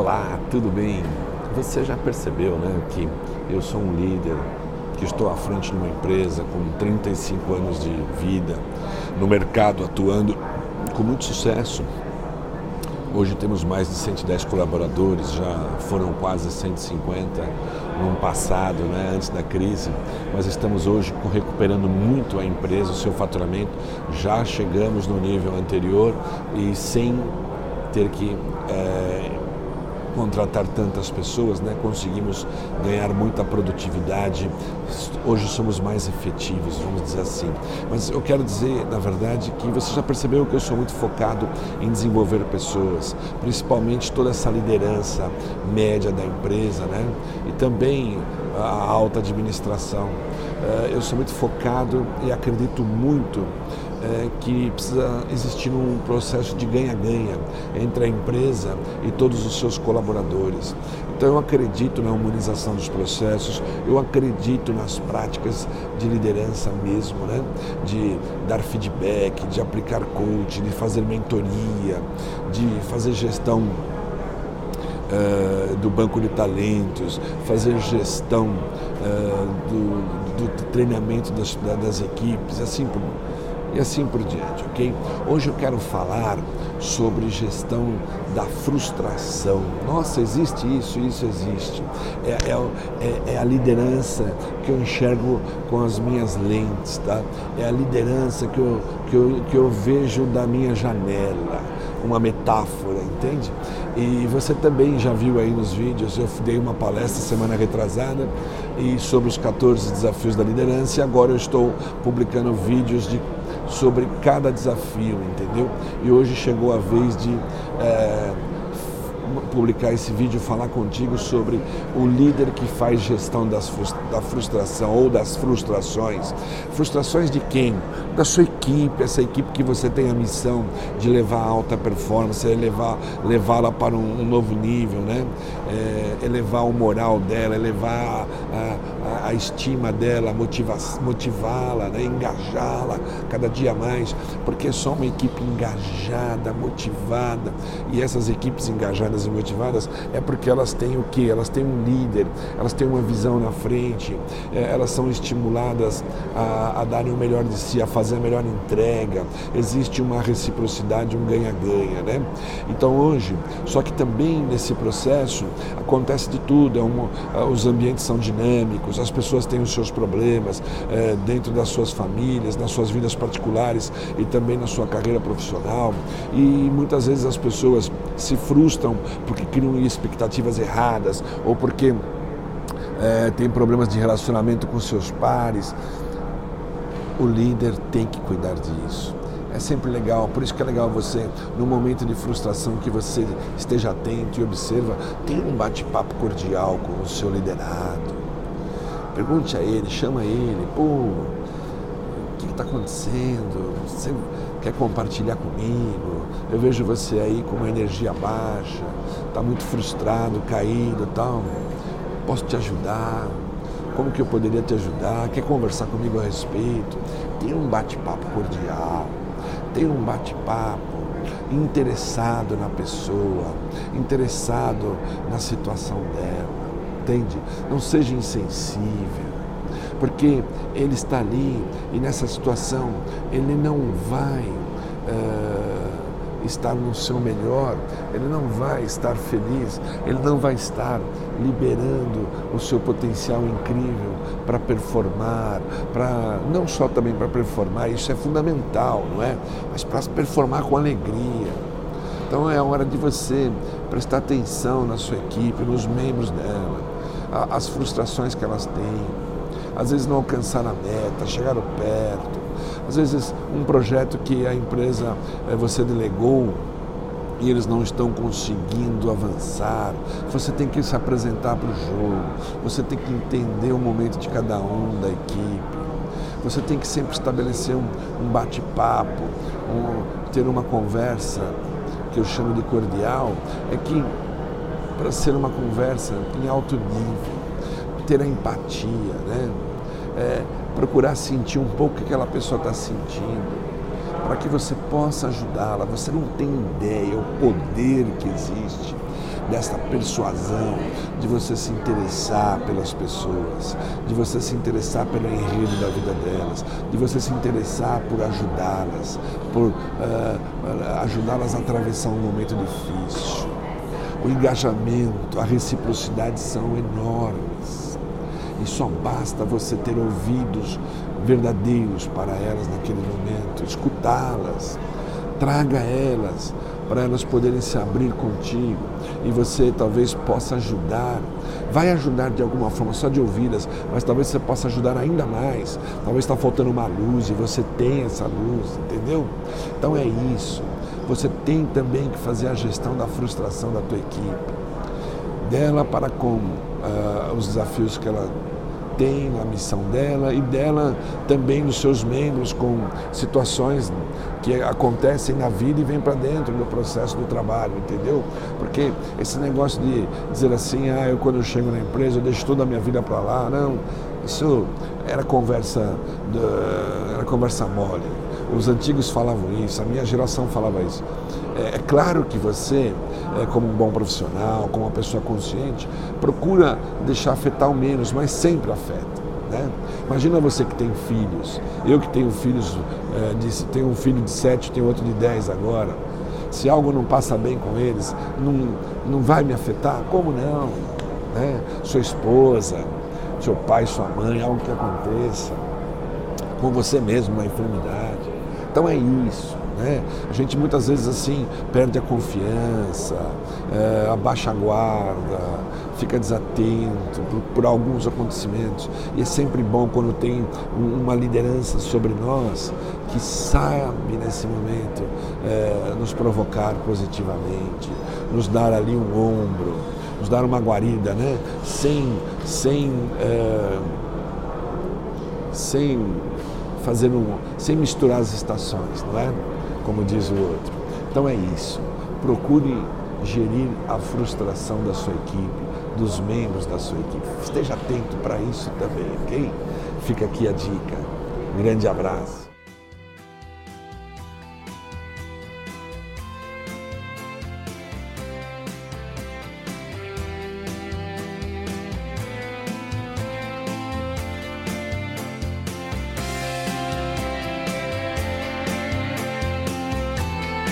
Olá, tudo bem? Você já percebeu né, que eu sou um líder, que estou à frente de uma empresa com 35 anos de vida, no mercado atuando com muito sucesso. Hoje temos mais de 110 colaboradores, já foram quase 150 no passado, né, antes da crise, mas estamos hoje recuperando muito a empresa, o seu faturamento. Já chegamos no nível anterior e sem ter que é, contratar tantas pessoas, né? conseguimos ganhar muita produtividade. Hoje somos mais efetivos, vamos dizer assim. Mas eu quero dizer, na verdade, que você já percebeu que eu sou muito focado em desenvolver pessoas, principalmente toda essa liderança média da empresa, né? E também a alta administração. Eh, eu sou muito focado e acredito muito é, que precisa existir um processo de ganha-ganha entre a empresa e todos os seus colaboradores. Então eu acredito na humanização dos processos, eu acredito nas práticas de liderança mesmo, né? de dar feedback, de aplicar coaching, de fazer mentoria, de fazer gestão Uh, do banco de talentos, fazer gestão uh, do, do, treinamento das, das equipes, assim por, e assim por diante, ok? Hoje eu quero falar sobre gestão da frustração. Nossa, existe isso, isso existe. É, é, é, é, a liderança que eu enxergo com as minhas lentes, tá? É a liderança que eu, que eu, que eu vejo da minha janela uma metáfora, entende? E você também já viu aí nos vídeos, eu dei uma palestra semana retrasada e sobre os 14 desafios da liderança e agora eu estou publicando vídeos de sobre cada desafio, entendeu? E hoje chegou a vez de é, publicar esse vídeo, falar contigo sobre o líder que faz gestão das, da frustração ou das frustrações. Frustrações de quem? Da sua equipe, essa equipe que você tem a missão de levar a alta performance, elevar, levá-la para um, um, novo nível, né? É, elevar o moral dela, elevar a, a, a estima dela, motivá-la, né? engajá-la cada dia mais, porque é só uma equipe engajada, motivada, e essas equipes engajadas e motivadas é porque elas têm o que? Elas têm um líder, elas têm uma visão na frente, é, elas são estimuladas a, a darem o melhor de si, a fazer a melhor entrega. Existe uma reciprocidade, um ganha-ganha, né? Então hoje, só que também nesse processo acontece de tudo, é é, os ambientes são dinâmicos, as pessoas têm os seus problemas é, dentro das suas famílias, nas suas vidas particulares e também na sua carreira profissional. E muitas vezes as pessoas se frustram porque criam expectativas erradas ou porque é, tem problemas de relacionamento com seus pares. O líder tem que cuidar disso. É sempre legal, por isso que é legal você, no momento de frustração, que você esteja atento e observa, tenha um bate-papo cordial com o seu liderado. Pergunte a ele, chama ele, pô, o que está acontecendo? Você quer compartilhar comigo? Eu vejo você aí com uma energia baixa, está muito frustrado, caído tal. Posso te ajudar? Como que eu poderia te ajudar? Quer conversar comigo a respeito? Tem um bate-papo cordial, tem um bate-papo interessado na pessoa, interessado na situação dela, entende? Não seja insensível, porque ele está ali e nessa situação ele não vai. Uh, estar no seu melhor, ele não vai estar feliz, ele não vai estar liberando o seu potencial incrível para performar, para não só também para performar, isso é fundamental, não é? Mas para performar com alegria. Então é hora de você prestar atenção na sua equipe, nos membros dela, as frustrações que elas têm, às vezes não alcançaram a meta, chegaram perto, às vezes, um projeto que a empresa eh, você delegou e eles não estão conseguindo avançar. Você tem que se apresentar para o jogo, você tem que entender o momento de cada um da equipe. Você tem que sempre estabelecer um, um bate-papo, um, ter uma conversa que eu chamo de cordial. É que para ser uma conversa em alto nível, ter a empatia, né? Procurar sentir um pouco o que aquela pessoa está sentindo, para que você possa ajudá-la. Você não tem ideia o poder que existe desta persuasão, de você se interessar pelas pessoas, de você se interessar pelo enredo da vida delas, de você se interessar por ajudá-las, por uh, ajudá-las a atravessar um momento difícil. O engajamento, a reciprocidade são enormes. E só basta você ter ouvidos verdadeiros para elas naquele momento, escutá-las, traga elas para elas poderem se abrir contigo e você talvez possa ajudar. Vai ajudar de alguma forma, só de ouvi-las, mas talvez você possa ajudar ainda mais. Talvez está faltando uma luz e você tem essa luz, entendeu? Então é isso. Você tem também que fazer a gestão da frustração da tua equipe, dela para com uh, os desafios que ela tem na missão dela e dela também nos seus membros com situações que acontecem na vida e vêm para dentro do processo do trabalho, entendeu? Porque esse negócio de dizer assim, ah, eu quando eu chego na empresa eu deixo toda a minha vida para lá, não, isso era conversa, era conversa mole. Os antigos falavam isso, a minha geração falava isso. É, é claro que você, é, como um bom profissional, como uma pessoa consciente, procura deixar afetar o menos, mas sempre afeta. Né? Imagina você que tem filhos, eu que tenho filhos, é, de, tenho um filho de 7, tenho outro de 10 agora. Se algo não passa bem com eles, não, não vai me afetar? Como não? Né? Sua esposa, seu pai, sua mãe, algo que aconteça com você mesmo, uma enfermidade. Então é isso. Né? A gente muitas vezes assim perde a confiança, é, abaixa a guarda, fica desatento por, por, alguns acontecimentos. E é sempre bom quando tem uma liderança sobre nós que sabe nesse momento é, nos provocar positivamente, nos dar ali um ombro, nos dar uma guarida, né? sem, sem, é, sem fazer um, sem misturar as estações, não é? Como diz o outro. Então é isso. Procure gerir a frustração da sua equipe, dos membros da sua equipe. Esteja atento para isso também, ok? Fica aqui a dica. Um grande abraço.